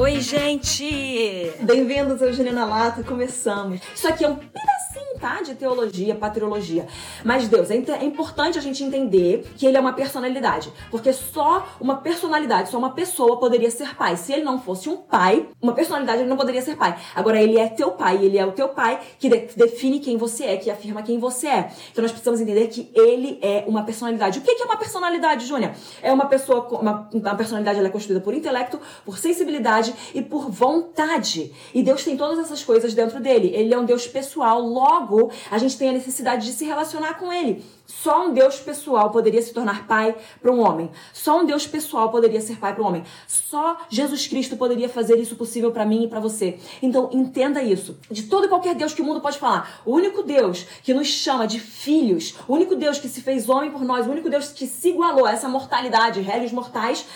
O Oi, gente! Bem-vindos ao Juliana Lata, começamos. Isso aqui é um pedacinho, tá? De teologia, patriologia. Mas Deus, é, é importante a gente entender que ele é uma personalidade. Porque só uma personalidade, só uma pessoa poderia ser pai. Se ele não fosse um pai, uma personalidade, ele não poderia ser pai. Agora, ele é teu pai, ele é o teu pai que de define quem você é, que afirma quem você é. Então nós precisamos entender que ele é uma personalidade. O que é uma personalidade, Júnia? É uma pessoa, uma, uma personalidade ela é construída por intelecto, por sensibilidade, e por vontade. E Deus tem todas essas coisas dentro dele. Ele é um Deus pessoal, logo a gente tem a necessidade de se relacionar com ele. Só um Deus pessoal poderia se tornar pai para um homem. Só um Deus pessoal poderia ser pai para um homem. Só Jesus Cristo poderia fazer isso possível para mim e para você. Então entenda isso. De todo e qualquer Deus que o mundo pode falar, o único Deus que nos chama de filhos, o único Deus que se fez homem por nós, o único Deus que se igualou a essa mortalidade, réis mortais,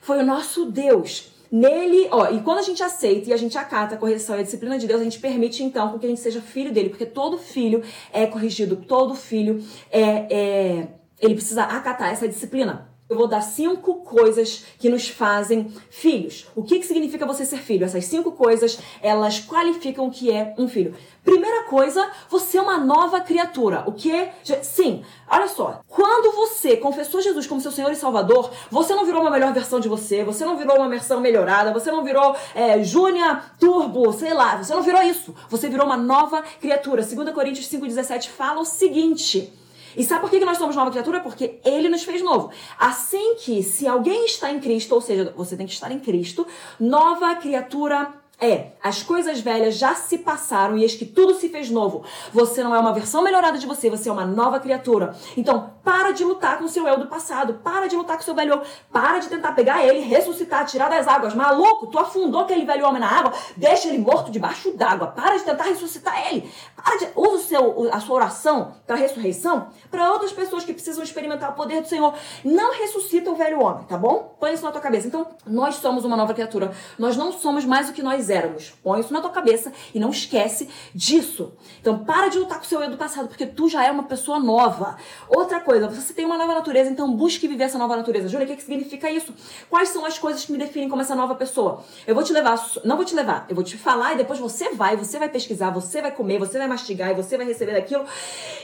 foi o nosso Deus. Nele, ó, e quando a gente aceita e a gente acata a correção e a disciplina de Deus, a gente permite então que a gente seja filho dele, porque todo filho é corrigido, todo filho é, é ele precisa acatar essa disciplina. Eu vou dar cinco coisas que nos fazem filhos. O que, que significa você ser filho? Essas cinco coisas, elas qualificam o que é um filho. Primeira coisa, você é uma nova criatura. O que? Sim, olha só. Quando você confessou Jesus como seu Senhor e Salvador, você não virou uma melhor versão de você, você não virou uma versão melhorada, você não virou é, Júnior Turbo, sei lá, você não virou isso. Você virou uma nova criatura. 2 Coríntios 5,17 fala o seguinte. E sabe por que nós somos nova criatura? Porque ele nos fez novo. Assim que, se alguém está em Cristo, ou seja, você tem que estar em Cristo, nova criatura é, as coisas velhas já se passaram e eis que tudo se fez novo. Você não é uma versão melhorada de você, você é uma nova criatura. Então, para de lutar com o seu eu do passado, para de lutar com o seu velho eu, para de tentar pegar ele, ressuscitar, tirar das águas. Maluco, tu afundou aquele velho homem na água, deixa ele morto debaixo d'água. Para de tentar ressuscitar ele. Para de, usa o seu, a sua oração para ressurreição para outras pessoas que precisam experimentar o poder do Senhor. Não ressuscita o velho homem, tá bom? Põe isso na tua cabeça. Então, nós somos uma nova criatura. Nós não somos mais o que nós éramos. Põe isso na tua cabeça e não esquece disso. Então, para de lutar com o seu eu do passado, porque tu já é uma pessoa nova. Outra coisa, você tem uma nova natureza, então busque viver essa nova natureza. Júlia, o que, que significa isso? Quais são as coisas que me definem como essa nova pessoa? Eu vou te levar, não vou te levar, eu vou te falar e depois você vai, você vai pesquisar, você vai comer, você vai mastigar e você vai receber daquilo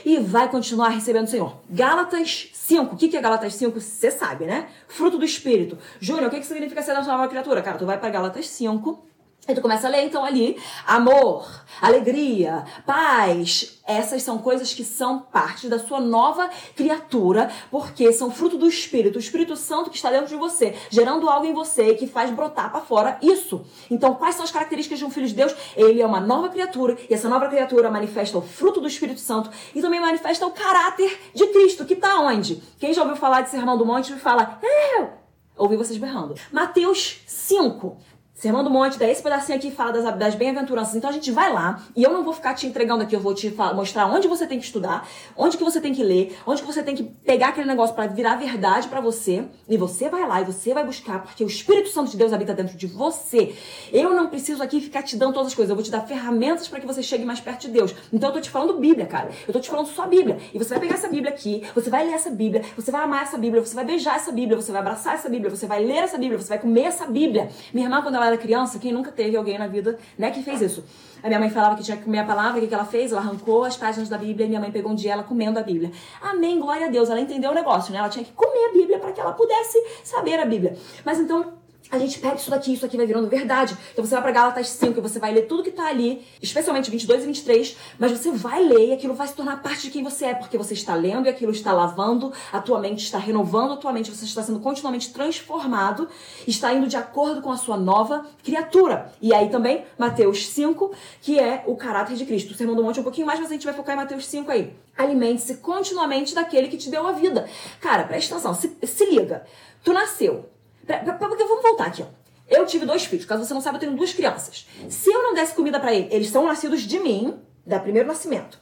e vai continuar recebendo o Senhor. Gálatas 5. O que é Gálatas 5? Você sabe, né? Fruto do Espírito. Júnior, o que significa ser essa nova criatura? Cara, tu vai para Gálatas 5 e tu começa a ler, então, ali, amor, alegria, paz. Essas são coisas que são parte da sua nova criatura, porque são fruto do Espírito, o Espírito Santo que está dentro de você, gerando algo em você que faz brotar para fora isso. Então, quais são as características de um filho de Deus? Ele é uma nova criatura, e essa nova criatura manifesta o fruto do Espírito Santo e também manifesta o caráter de Cristo, que está onde? Quem já ouviu falar de Sermão do Monte me fala, eu! Ouvi vocês berrando. Mateus 5. Sermão do Monte, daí esse pedacinho aqui fala das, das bem-aventuranças. Então a gente vai lá e eu não vou ficar te entregando aqui, eu vou te mostrar onde você tem que estudar, onde que você tem que ler, onde que você tem que pegar aquele negócio para virar verdade para você. E você vai lá e você vai buscar, porque o Espírito Santo de Deus habita dentro de você. Eu não preciso aqui ficar te dando todas as coisas, eu vou te dar ferramentas para que você chegue mais perto de Deus. Então eu tô te falando Bíblia, cara. Eu tô te falando só Bíblia. E você vai pegar essa Bíblia aqui, você vai ler essa Bíblia, você vai amar essa Bíblia, você vai beijar essa Bíblia, você vai abraçar essa Bíblia, você vai ler essa Bíblia, você vai comer essa Bíblia. Minha irmã, quando ela era criança, quem nunca teve alguém na vida, né, que fez isso. A minha mãe falava que tinha que comer a palavra, o que, que ela fez? Ela arrancou as páginas da Bíblia e minha mãe pegou um dia ela comendo a Bíblia. Amém, glória a Deus. Ela entendeu o negócio, né? Ela tinha que comer a Bíblia para que ela pudesse saber a Bíblia. Mas então, a gente pega isso daqui, isso aqui vai virando verdade. Então você vai pra Gálatas 5 e você vai ler tudo que tá ali, especialmente 22 e 23, mas você vai ler e aquilo vai se tornar parte de quem você é, porque você está lendo e aquilo está lavando a tua mente, está renovando a tua mente, você está sendo continuamente transformado, está indo de acordo com a sua nova criatura. E aí também, Mateus 5, que é o caráter de Cristo. O Sermão do Monte é um pouquinho mais, mas a gente vai focar em Mateus 5 aí. Alimente-se continuamente daquele que te deu a vida. Cara, presta atenção, se, se liga. Tu nasceu, porque vamos voltar aqui, ó. Eu tive dois filhos. Caso você não saiba, eu tenho duas crianças. Se eu não desse comida para eles, eles são nascidos de mim, da primeiro nascimento.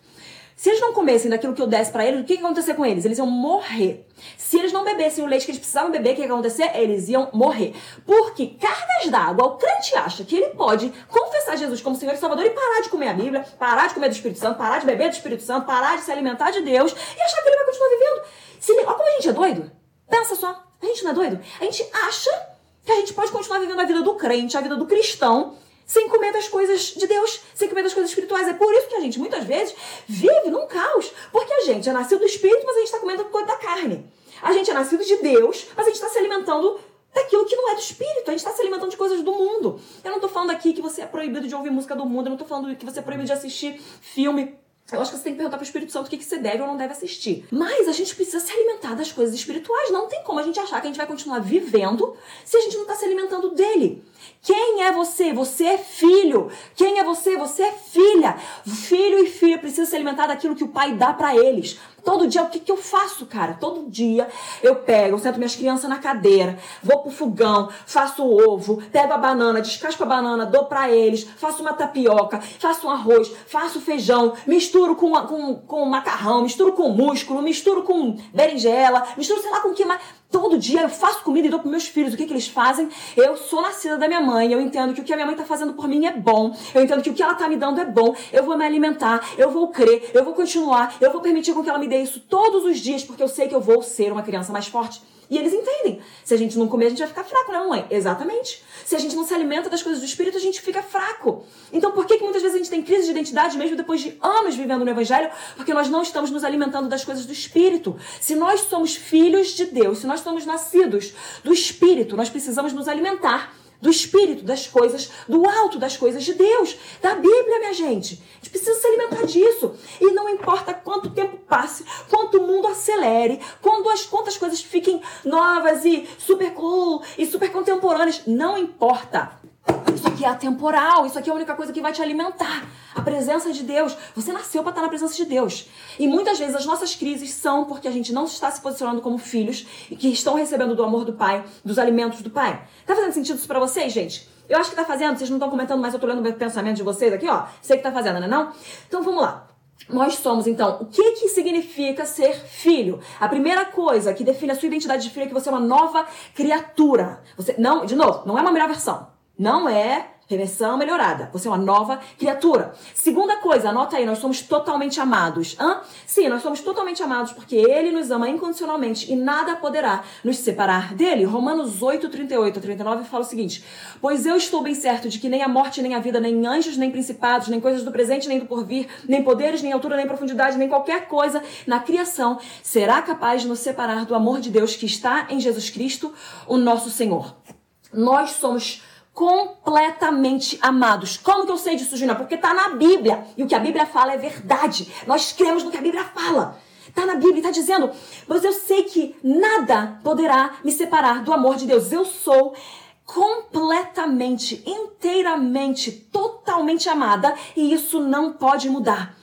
Se eles não comessem daquilo que eu desse para eles, o que, ia acontecer com eles? Eles iam morrer. Se eles não bebessem o leite que eles precisavam beber, o que ia acontecer? Eles iam morrer. Porque cargas d'água, o crente acha que ele pode confessar Jesus como Senhor e Salvador e parar de comer a Bíblia, parar de comer do Espírito Santo, parar de beber do Espírito Santo, parar de se alimentar de Deus e achar que ele vai continuar vivendo. Se, olha como a gente é doido. Pensa só. A gente não é doido? A gente acha que a gente pode continuar vivendo a vida do crente, a vida do cristão, sem comer das coisas de Deus, sem comer das coisas espirituais. É por isso que a gente muitas vezes vive num caos, porque a gente é nascido do espírito, mas a gente está comendo coisa da carne. A gente é nascido de Deus, mas a gente está se alimentando daquilo que não é do espírito. A gente está se alimentando de coisas do mundo. Eu não estou falando aqui que você é proibido de ouvir música do mundo, eu não estou falando que você é proibido de assistir filme eu acho que você tem que perguntar pro Espírito Santo o que, que você deve ou não deve assistir. Mas a gente precisa se alimentar das coisas espirituais. Não tem como a gente achar que a gente vai continuar vivendo se a gente não está se alimentando dele. Quem é você? Você é filho. Quem é você? Você é filha. Filho e filha precisam se alimentar daquilo que o pai dá para eles. Todo dia, o que, que eu faço, cara? Todo dia eu pego, eu sento minhas crianças na cadeira, vou pro fogão, faço ovo, pego a banana, descasco a banana, dou para eles, faço uma tapioca, faço um arroz, faço feijão, misturo com, com, com macarrão, misturo com músculo, misturo com berinjela, misturo sei lá com o que mais. Todo dia eu faço comida e dou para meus filhos. O que, que eles fazem? Eu sou nascida da minha mãe. Eu entendo que o que a minha mãe está fazendo por mim é bom. Eu entendo que o que ela está me dando é bom. Eu vou me alimentar. Eu vou crer. Eu vou continuar. Eu vou permitir com que ela me dê isso todos os dias, porque eu sei que eu vou ser uma criança mais forte. E eles entendem. Se a gente não comer, a gente vai ficar fraco, né, mamãe? Exatamente. Se a gente não se alimenta das coisas do espírito, a gente fica fraco. Então, por que, que muitas vezes a gente tem crise de identidade, mesmo depois de anos vivendo no evangelho? Porque nós não estamos nos alimentando das coisas do espírito. Se nós somos filhos de Deus, se nós somos nascidos do espírito, nós precisamos nos alimentar do espírito, das coisas do alto, das coisas de Deus, da Bíblia, minha gente. A gente precisa se alimentar disso. E não importa quanto tempo passe, quanto o mundo acelere, quando as quantas coisas fiquem novas e super cool e super contemporâneas, não importa. Isso aqui é atemporal, isso aqui é a única coisa que vai te alimentar. A presença de Deus. Você nasceu para estar na presença de Deus. E muitas vezes as nossas crises são porque a gente não está se posicionando como filhos e que estão recebendo do amor do Pai, dos alimentos do Pai. Tá fazendo sentido isso para vocês, gente? Eu acho que tá fazendo, vocês não estão comentando, mas eu tô lendo o pensamento de vocês aqui, ó. Sei que tá fazendo, né não? Então vamos lá. Nós somos, então, o que que significa ser filho? A primeira coisa que define a sua identidade de filho é que você é uma nova criatura. Você, não, de novo, não é uma melhor versão. Não é Reversão melhorada. Você é uma nova criatura. Segunda coisa, anota aí, nós somos totalmente amados. Hã? Sim, nós somos totalmente amados porque Ele nos ama incondicionalmente e nada poderá nos separar dele. Romanos 8, 38 a 39 fala o seguinte: Pois eu estou bem certo de que nem a morte, nem a vida, nem anjos, nem principados, nem coisas do presente, nem do porvir, nem poderes, nem altura, nem profundidade, nem qualquer coisa na criação será capaz de nos separar do amor de Deus que está em Jesus Cristo, o nosso Senhor. Nós somos completamente amados. Como que eu sei disso, Júnior? Porque tá na Bíblia. E o que a Bíblia fala é verdade. Nós cremos no que a Bíblia fala. Tá na Bíblia, tá dizendo, mas eu sei que nada poderá me separar do amor de Deus. Eu sou completamente, inteiramente, totalmente amada e isso não pode mudar.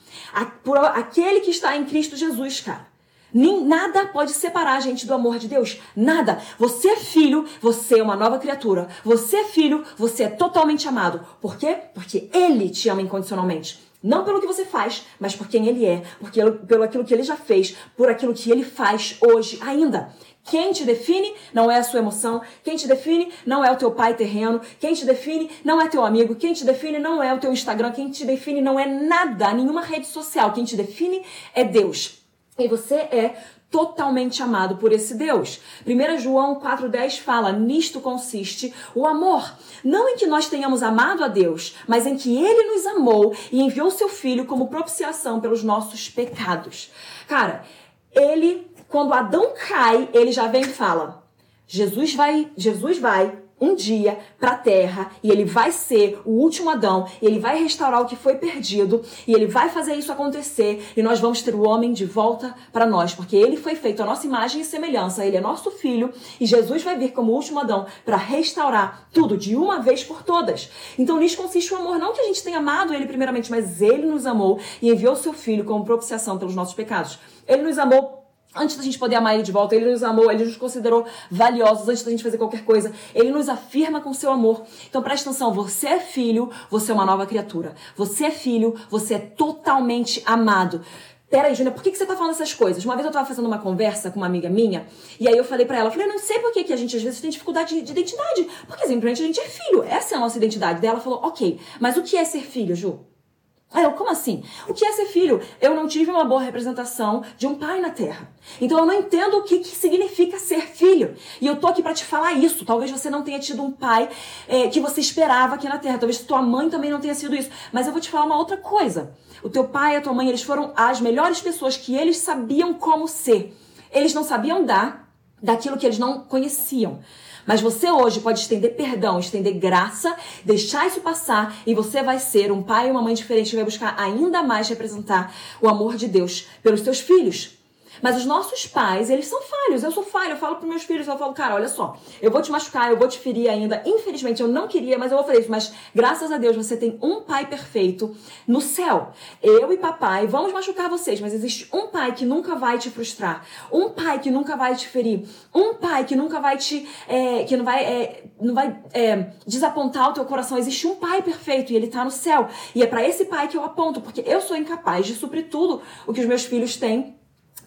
Aquele que está em Cristo Jesus, cara. Nem, nada pode separar a gente do amor de Deus. Nada. Você é filho, você é uma nova criatura. Você é filho, você é totalmente amado. Por quê? Porque Ele te ama incondicionalmente. Não pelo que você faz, mas por quem Ele é. Porque, pelo aquilo que Ele já fez, por aquilo que Ele faz hoje ainda. Quem te define não é a sua emoção. Quem te define não é o teu pai terreno. Quem te define não é teu amigo. Quem te define não é o teu Instagram. Quem te define não é nada, nenhuma rede social. Quem te define é Deus. E você é totalmente amado por esse Deus. 1 João 4,10 fala: Nisto consiste o amor. Não em que nós tenhamos amado a Deus, mas em que Ele nos amou e enviou seu Filho como propiciação pelos nossos pecados. Cara, ele, quando Adão cai, ele já vem e fala: Jesus vai, Jesus vai um dia para a terra e ele vai ser o último Adão, e ele vai restaurar o que foi perdido e ele vai fazer isso acontecer e nós vamos ter o homem de volta para nós, porque ele foi feito a nossa imagem e semelhança, ele é nosso filho e Jesus vai vir como o último Adão para restaurar tudo de uma vez por todas. Então nisso consiste o amor, não que a gente tenha amado ele primeiramente, mas ele nos amou e enviou seu filho como propiciação pelos nossos pecados. Ele nos amou Antes da gente poder amar ele de volta, ele nos amou, ele nos considerou valiosos antes da gente fazer qualquer coisa. Ele nos afirma com seu amor. Então preste atenção, você é filho, você é uma nova criatura. Você é filho, você é totalmente amado. Peraí, Júlia, por que, que você tá falando essas coisas? Uma vez eu tava fazendo uma conversa com uma amiga minha, e aí eu falei para ela, eu falei, eu não sei por que, que a gente às vezes tem dificuldade de, de identidade. Porque simplesmente a gente é filho, essa é a nossa identidade. Daí ela falou, ok, mas o que é ser filho, Ju? Aí eu, como assim? O que é ser filho? Eu não tive uma boa representação de um pai na terra. Então eu não entendo o que, que significa ser filho. E eu tô aqui para te falar isso. Talvez você não tenha tido um pai é, que você esperava aqui na terra. Talvez tua mãe também não tenha sido isso. Mas eu vou te falar uma outra coisa. O teu pai e a tua mãe, eles foram as melhores pessoas que eles sabiam como ser. Eles não sabiam dar daquilo que eles não conheciam. Mas você hoje pode estender perdão, estender graça, deixar isso passar e você vai ser um pai e uma mãe diferente vai buscar ainda mais representar o amor de Deus pelos seus filhos. Mas os nossos pais, eles são falhos. Eu sou falho. Eu falo para meus filhos, eu falo, cara, olha só, eu vou te machucar, eu vou te ferir ainda. Infelizmente, eu não queria, mas eu vou fazer isso. Mas graças a Deus, você tem um pai perfeito no céu. Eu e papai vamos machucar vocês, mas existe um pai que nunca vai te frustrar. Um pai que nunca vai te ferir. Um pai que nunca vai te. É, que não vai, é, não vai é, desapontar o teu coração. Existe um pai perfeito e ele tá no céu. E é para esse pai que eu aponto, porque eu sou incapaz de suprir tudo o que os meus filhos têm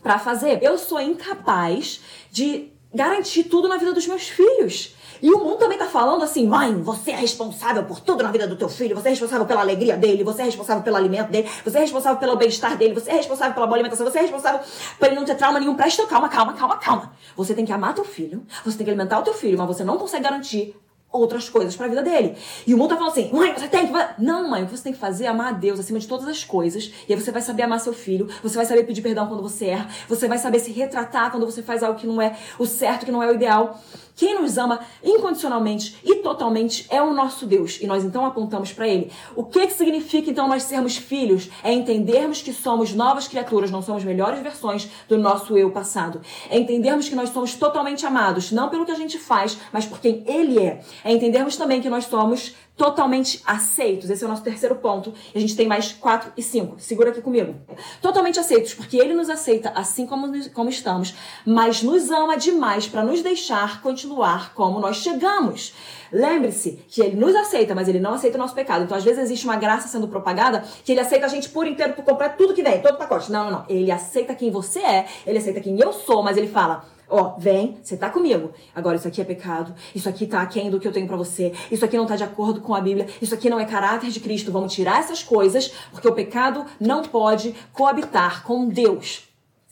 para fazer. Eu sou incapaz de garantir tudo na vida dos meus filhos. E o mundo também tá falando assim, mãe, você é responsável por tudo na vida do teu filho, você é responsável pela alegria dele, você é responsável pelo alimento dele, você é responsável pelo bem-estar dele, você é responsável pela boa alimentação, você é responsável por ele não ter trauma nenhum. Presta calma, calma, calma, calma. Você tem que amar teu filho, você tem que alimentar o teu filho, mas você não consegue garantir outras coisas para a vida dele. E o mundo tá falando assim: mãe, você tem que. Não, mãe, você tem que fazer amar a Deus acima de todas as coisas. E aí você vai saber amar seu filho, você vai saber pedir perdão quando você erra, você vai saber se retratar quando você faz algo que não é o certo, que não é o ideal. Quem nos ama incondicionalmente e totalmente é o nosso Deus. E nós então apontamos para ele. O que, que significa então nós sermos filhos? É entendermos que somos novas criaturas, não somos melhores versões do nosso eu passado. É entendermos que nós somos totalmente amados, não pelo que a gente faz, mas por quem ele é. É entendermos também que nós somos totalmente aceitos. Esse é o nosso terceiro ponto. A gente tem mais quatro e cinco. Segura aqui comigo. Totalmente aceitos, porque ele nos aceita assim como, como estamos, mas nos ama demais para nos deixar continuar como nós chegamos. Lembre-se que ele nos aceita, mas ele não aceita o nosso pecado. Então, às vezes, existe uma graça sendo propagada que ele aceita a gente por inteiro, por completo, tudo que vem, todo pacote. Não, não, não. Ele aceita quem você é, ele aceita quem eu sou, mas ele fala Ó, vem, você tá comigo. Agora, isso aqui é pecado. Isso aqui tá aquém do que eu tenho para você. Isso aqui não tá de acordo com a Bíblia. Isso aqui não é caráter de Cristo. Vamos tirar essas coisas, porque o pecado não pode coabitar com Deus.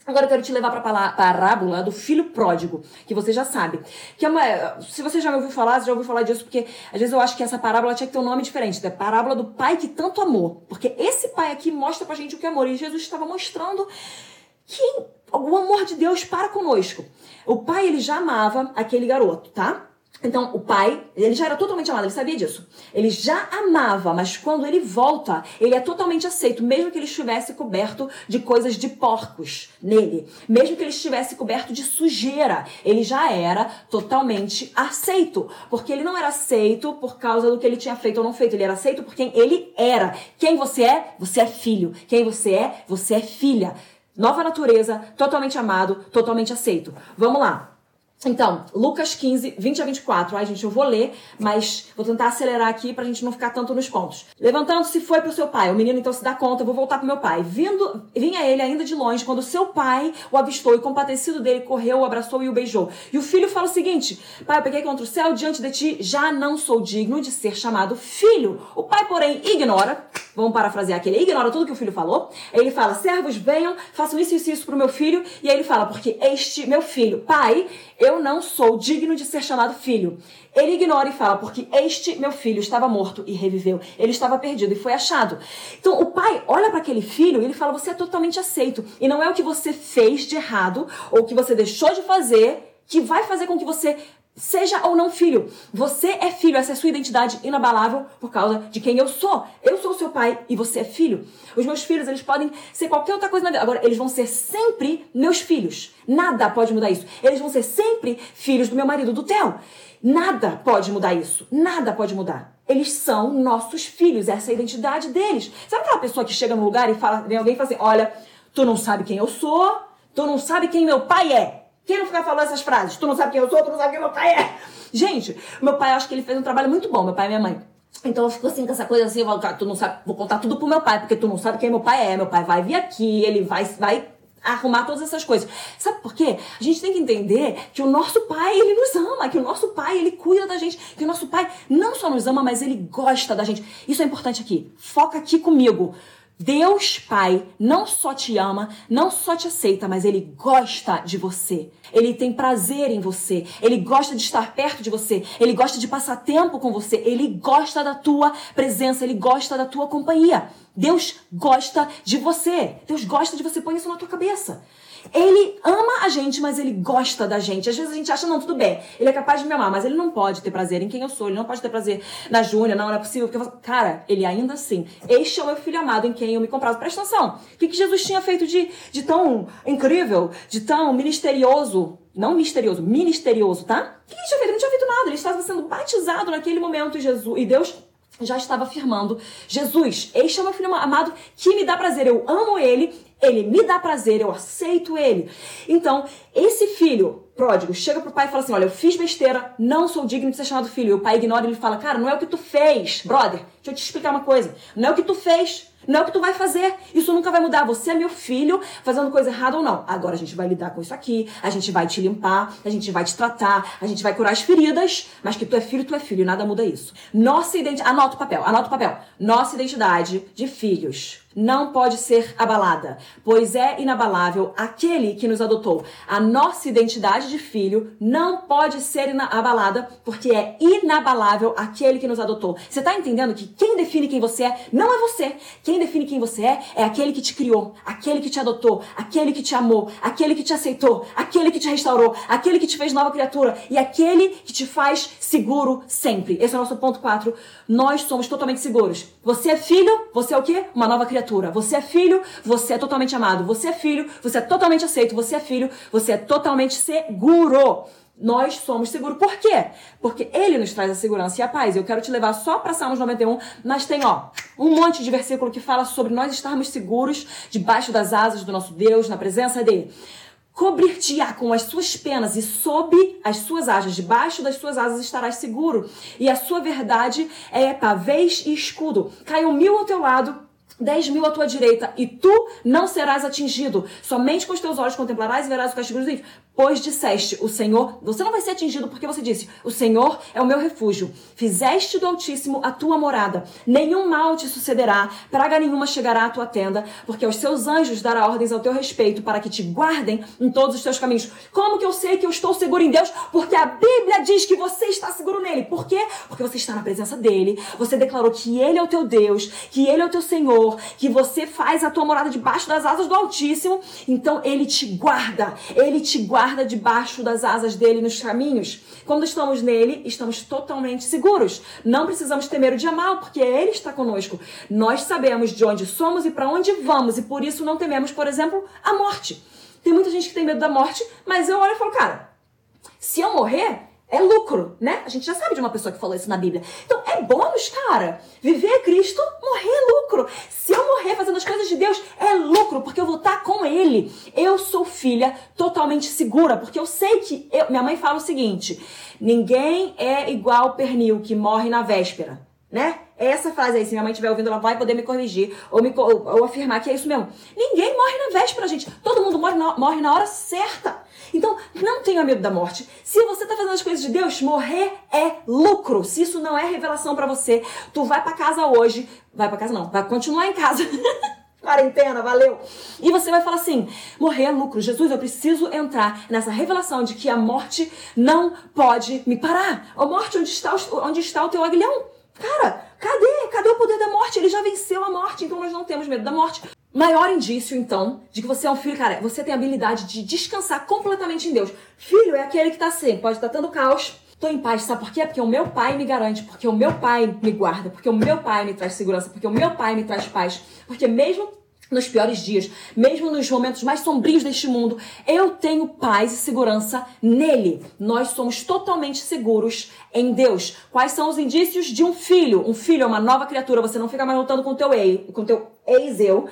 Agora eu quero te levar para a parábola do filho pródigo, que você já sabe. Que é uma, se você já me ouviu falar, você já ouviu falar disso, porque às vezes eu acho que essa parábola tinha que ter um nome diferente. É a parábola do pai que tanto amou. Porque esse pai aqui mostra pra gente o que é amor. E Jesus estava mostrando que o amor de Deus para conosco. O pai, ele já amava aquele garoto, tá? Então, o pai, ele já era totalmente amado, ele sabia disso. Ele já amava, mas quando ele volta, ele é totalmente aceito, mesmo que ele estivesse coberto de coisas de porcos nele, mesmo que ele estivesse coberto de sujeira, ele já era totalmente aceito, porque ele não era aceito por causa do que ele tinha feito ou não feito, ele era aceito por quem ele era. Quem você é? Você é filho. Quem você é? Você é filha. Nova natureza, totalmente amado, totalmente aceito. Vamos lá. Então, Lucas 15, 20 a 24. Ai, gente, eu vou ler, mas vou tentar acelerar aqui pra gente não ficar tanto nos pontos. Levantando-se, foi pro seu pai. O menino então se dá conta, vou voltar pro meu pai. Vindo, vinha ele ainda de longe, quando seu pai o avistou e compadecido dele, correu, o abraçou e o beijou. E o filho fala o seguinte: Pai, eu peguei contra o céu, diante de ti já não sou digno de ser chamado filho. O pai, porém, ignora. Vamos parafrasear aqui, ele ignora tudo que o filho falou. Ele fala: servos, venham, façam isso, isso, isso pro meu filho. E aí ele fala: porque este meu filho, pai, eu não sou digno de ser chamado filho. Ele ignora e fala: porque este meu filho estava morto e reviveu. Ele estava perdido e foi achado. Então o pai olha para aquele filho e ele fala: você é totalmente aceito. E não é o que você fez de errado ou o que você deixou de fazer que vai fazer com que você Seja ou não filho, você é filho, essa é a sua identidade inabalável por causa de quem eu sou. Eu sou seu pai e você é filho. Os meus filhos, eles podem ser qualquer outra coisa na vida. Agora, eles vão ser sempre meus filhos. Nada pode mudar isso. Eles vão ser sempre filhos do meu marido, do Theo. Nada pode mudar isso. Nada pode mudar. Eles são nossos filhos, essa é a identidade deles. Sabe aquela pessoa que chega num lugar e fala, vem alguém e fala assim: olha, tu não sabe quem eu sou, tu não sabe quem meu pai é. Quem não fica falando essas frases? Tu não sabe quem eu sou, tu não sabe quem meu pai é. Gente, meu pai, acho que ele fez um trabalho muito bom, meu pai e minha mãe. Então eu fico assim com essa coisa assim, eu falo, tu não sabe, vou contar tudo pro meu pai, porque tu não sabe quem meu pai é. Meu pai vai vir aqui, ele vai, vai arrumar todas essas coisas. Sabe por quê? A gente tem que entender que o nosso pai, ele nos ama, que o nosso pai, ele cuida da gente, que o nosso pai não só nos ama, mas ele gosta da gente. Isso é importante aqui. Foca aqui comigo. Deus Pai não só te ama, não só te aceita, mas Ele gosta de você. Ele tem prazer em você. Ele gosta de estar perto de você. Ele gosta de passar tempo com você. Ele gosta da tua presença. Ele gosta da tua companhia. Deus gosta de você. Deus gosta de você. Põe isso na tua cabeça. Ele ama a gente, mas ele gosta da gente. Às vezes a gente acha, não, tudo bem, ele é capaz de me amar, mas ele não pode ter prazer em quem eu sou, ele não pode ter prazer na Júnia, não, não é possível. Porque eu cara, ele ainda assim, este é o meu filho amado em quem eu me comprazo. Presta atenção, o que, que Jesus tinha feito de, de tão incrível, de tão misterioso? Não misterioso, misterioso, tá? O que, que ele tinha feito? Ele não tinha feito nada, ele estava sendo batizado naquele momento, Jesus, e Deus já estava afirmando: Jesus, este é o meu filho amado que me dá prazer, eu amo ele, ele me dá prazer, eu aceito ele. Então, esse filho pródigo chega pro pai e fala assim: Olha, eu fiz besteira, não sou digno de ser chamado filho. E o pai ignora e ele fala: Cara, não é o que tu fez, brother. Deixa eu te explicar uma coisa. Não é o que tu fez. Não é o que tu vai fazer. Isso nunca vai mudar. Você é meu filho fazendo coisa errada ou não. Agora a gente vai lidar com isso aqui. A gente vai te limpar. A gente vai te tratar. A gente vai curar as feridas. Mas que tu é filho, tu é filho. Nada muda isso. Nossa identidade. Anota o papel. Anota o papel. Nossa identidade de filhos não pode ser abalada, pois é inabalável aquele que nos adotou. A nossa identidade de filho não pode ser abalada, porque é inabalável aquele que nos adotou. Você está entendendo que quem define quem você é não é você. Quem define quem você é é aquele que te criou, aquele que te adotou, aquele que te amou, aquele que te aceitou, aquele que te restaurou, aquele que te fez nova criatura e aquele que te faz seguro sempre. Esse é o nosso ponto 4. Nós somos totalmente seguros. Você é filho, você é o quê? Uma nova criatura. Você é filho, você é totalmente amado. Você é filho, você é totalmente aceito. Você é filho, você é totalmente seguro. Nós somos seguros. Por quê? Porque ele nos traz a segurança e a paz. Eu quero te levar só para Salmos 91, mas tem, ó, um monte de versículo que fala sobre nós estarmos seguros debaixo das asas do nosso Deus, na presença dele cobrir-te-á com as suas penas e sob as suas asas, debaixo das suas asas estarás seguro. E a sua verdade é pavês e escudo. Caiu mil ao teu lado, dez mil à tua direita, e tu não serás atingido. Somente com os teus olhos contemplarás e verás o castigo dos ímpios. Pois disseste, o Senhor, você não vai ser atingido porque você disse, o Senhor é o meu refúgio. Fizeste do Altíssimo a tua morada. Nenhum mal te sucederá, praga nenhuma chegará à tua tenda, porque aos seus anjos dará ordens ao teu respeito para que te guardem em todos os teus caminhos. Como que eu sei que eu estou seguro em Deus? Porque a Bíblia diz que você está seguro nele. Por quê? Porque você está na presença dele. Você declarou que ele é o teu Deus, que ele é o teu Senhor, que você faz a tua morada debaixo das asas do Altíssimo. Então ele te guarda. Ele te guarda guarda debaixo das asas dele nos caminhos. Quando estamos nele, estamos totalmente seguros. Não precisamos ter medo de amar, porque ele está conosco. Nós sabemos de onde somos e para onde vamos, e por isso não tememos, por exemplo, a morte. Tem muita gente que tem medo da morte, mas eu olho e falo, cara, se eu morrer, é lucro, né? A gente já sabe de uma pessoa que falou isso na Bíblia. Então é bônus, cara. Viver é Cristo, morrer é lucro. Se eu morrer fazendo as coisas de Deus, é lucro, porque eu vou estar com Ele. Eu sou filha totalmente segura, porque eu sei que. Eu... Minha mãe fala o seguinte: ninguém é igual pernil que morre na véspera, né? Essa frase aí, se minha mãe estiver ouvindo, ela vai poder me corrigir ou, me, ou, ou afirmar que é isso mesmo. Ninguém morre na véspera, gente. Todo mundo morre na, morre na hora certa. Então, não tenha medo da morte. Se você tá fazendo as coisas de Deus, morrer é lucro. Se isso não é revelação para você, tu vai para casa hoje, vai para casa não, vai continuar em casa. Quarentena, valeu. E você vai falar assim: morrer é lucro. Jesus, eu preciso entrar nessa revelação de que a morte não pode me parar. A morte, onde está, onde está o teu aguilhão? Cara, cadê? Cadê o poder da morte? Ele já venceu a morte, então nós não temos medo da morte. Maior indício, então, de que você é um filho, cara, você tem a habilidade de descansar completamente em Deus. Filho é aquele que tá assim, pode estar tá tendo caos, tô em paz, sabe por quê? Porque o meu pai me garante, porque o meu pai me guarda, porque o meu pai me traz segurança, porque o meu pai me traz paz, porque mesmo nos piores dias, mesmo nos momentos mais sombrios deste mundo, eu tenho paz e segurança nele. Nós somos totalmente seguros em Deus. Quais são os indícios de um filho? Um filho é uma nova criatura, você não fica mais lutando com teu ex, com teu ex-eu.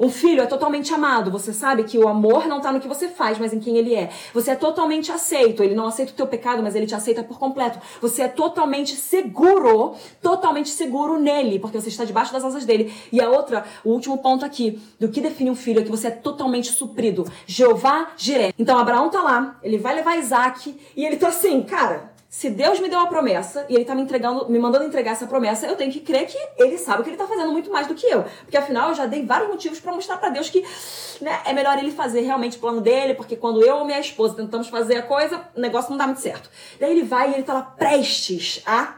Um filho é totalmente amado. Você sabe que o amor não está no que você faz, mas em quem ele é. Você é totalmente aceito. Ele não aceita o teu pecado, mas ele te aceita por completo. Você é totalmente seguro, totalmente seguro nele, porque você está debaixo das asas dele. E a outra, o último ponto aqui, do que define um filho é que você é totalmente suprido. Jeová Jiré. Então Abraão tá lá, ele vai levar Isaac e ele tá assim, cara, se Deus me deu uma promessa e ele tá me entregando, me mandando entregar essa promessa, eu tenho que crer que ele sabe que ele tá fazendo muito mais do que eu. Porque afinal eu já dei vários motivos para mostrar para Deus que né, é melhor ele fazer realmente o plano dele, porque quando eu ou minha esposa tentamos fazer a coisa, o negócio não dá muito certo. Daí ele vai e ele tá lá prestes a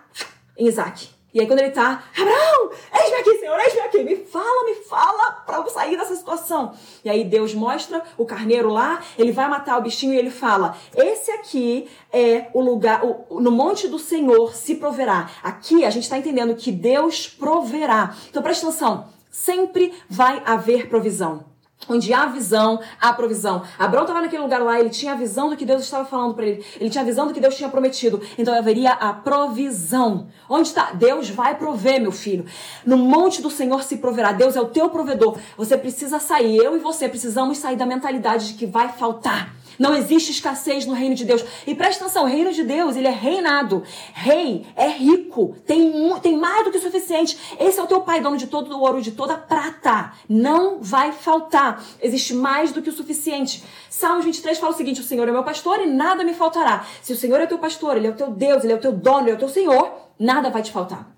Isaac. E aí quando ele tá, Abraão, eis-me aqui, Senhor, eis-me aqui, me fala, me fala para eu sair dessa situação. E aí Deus mostra o carneiro lá, ele vai matar o bichinho e ele fala, esse aqui é o lugar, o, no monte do Senhor se proverá. Aqui a gente está entendendo que Deus proverá. Então presta atenção, sempre vai haver provisão. Onde há visão, há provisão. Abraão estava naquele lugar lá, ele tinha a visão do que Deus estava falando para ele. Ele tinha a visão do que Deus tinha prometido. Então haveria a provisão. Onde está? Deus vai prover, meu filho. No monte do Senhor se proverá. Deus é o teu provedor. Você precisa sair. Eu e você precisamos sair da mentalidade de que vai faltar. Não existe escassez no reino de Deus. E presta atenção, o reino de Deus, ele é reinado. Rei é rico, tem, tem mais do que o suficiente. Esse é o teu pai, dono de todo o ouro, de toda a prata. Não vai faltar. Existe mais do que o suficiente. Salmos 23 fala o seguinte: o Senhor é meu pastor e nada me faltará. Se o Senhor é teu pastor, ele é o teu Deus, ele é o teu dono, ele é o teu Senhor, nada vai te faltar.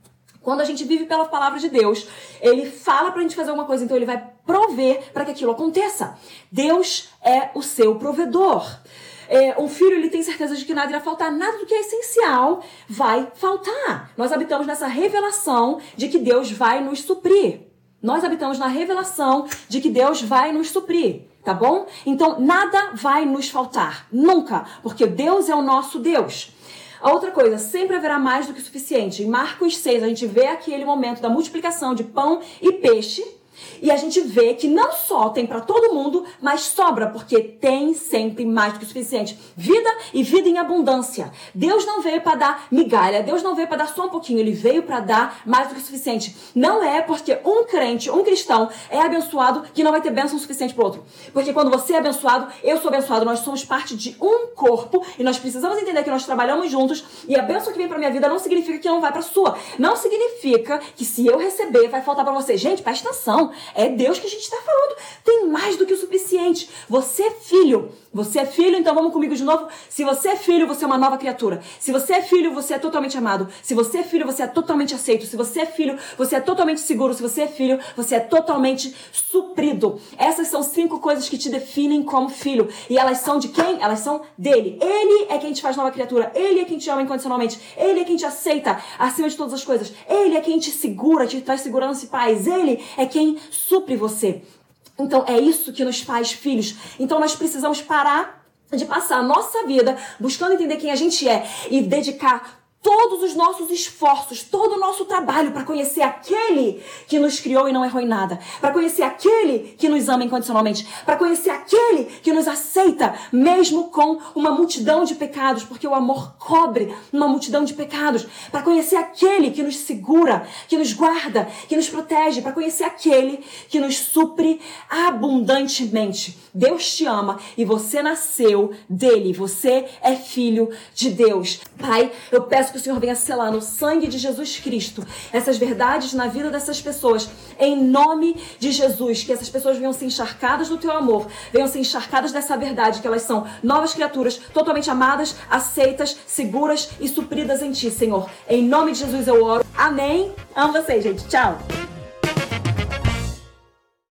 Quando a gente vive pela palavra de Deus, ele fala pra gente fazer alguma coisa, então ele vai prover para que aquilo aconteça. Deus é o seu provedor. É, um filho ele tem certeza de que nada irá faltar, nada do que é essencial vai faltar. Nós habitamos nessa revelação de que Deus vai nos suprir. Nós habitamos na revelação de que Deus vai nos suprir, tá bom? Então nada vai nos faltar, nunca, porque Deus é o nosso Deus. A outra coisa, sempre haverá mais do que o suficiente. Em Marcos 6, a gente vê aquele momento da multiplicação de pão e peixe e a gente vê que não só tem para todo mundo, mas sobra, porque tem sempre mais do que o suficiente. Vida e vida em abundância. Deus não veio para dar migalha, Deus não veio para dar só um pouquinho, ele veio para dar mais do que o suficiente. Não é porque um crente, um cristão é abençoado que não vai ter bênção suficiente para outro. Porque quando você é abençoado, eu sou abençoado, nós somos parte de um corpo e nós precisamos entender que nós trabalhamos juntos e a bênção que vem para minha vida não significa que não vai para sua. Não significa que se eu receber vai faltar para você. Gente, presta atenção. É Deus que a gente está falando. Tem mais do que o suficiente. Você é filho. Você é filho, então vamos comigo de novo. Se você é filho, você é uma nova criatura. Se você é filho, você é totalmente amado. Se você é filho, você é totalmente aceito. Se você é filho, você é totalmente seguro. Se você é filho, você é totalmente suprido. Essas são cinco coisas que te definem como filho. E elas são de quem? Elas são dele. Ele é quem te faz nova criatura. Ele é quem te ama incondicionalmente. Ele é quem te aceita acima de todas as coisas. Ele é quem te segura, te traz segurança e paz. Ele é supre você. Então é isso que nos faz filhos. Então nós precisamos parar de passar a nossa vida buscando entender quem a gente é e dedicar todos os nossos esforços, todo o nosso trabalho para conhecer aquele que nos criou e não errou em nada, para conhecer aquele que nos ama incondicionalmente, para conhecer aquele que nos aceita mesmo com uma multidão de pecados, porque o amor cobre uma multidão de pecados, para conhecer aquele que nos segura, que nos guarda, que nos protege, para conhecer aquele que nos supre abundantemente. Deus te ama e você nasceu dele, você é filho de Deus. Pai, eu peço que o Senhor venha selar no sangue de Jesus Cristo essas verdades na vida dessas pessoas, em nome de Jesus. Que essas pessoas venham ser encharcadas do teu amor, venham ser encharcadas dessa verdade, que elas são novas criaturas, totalmente amadas, aceitas, seguras e supridas em ti, Senhor. Em nome de Jesus eu oro. Amém. Amo vocês, gente. Tchau.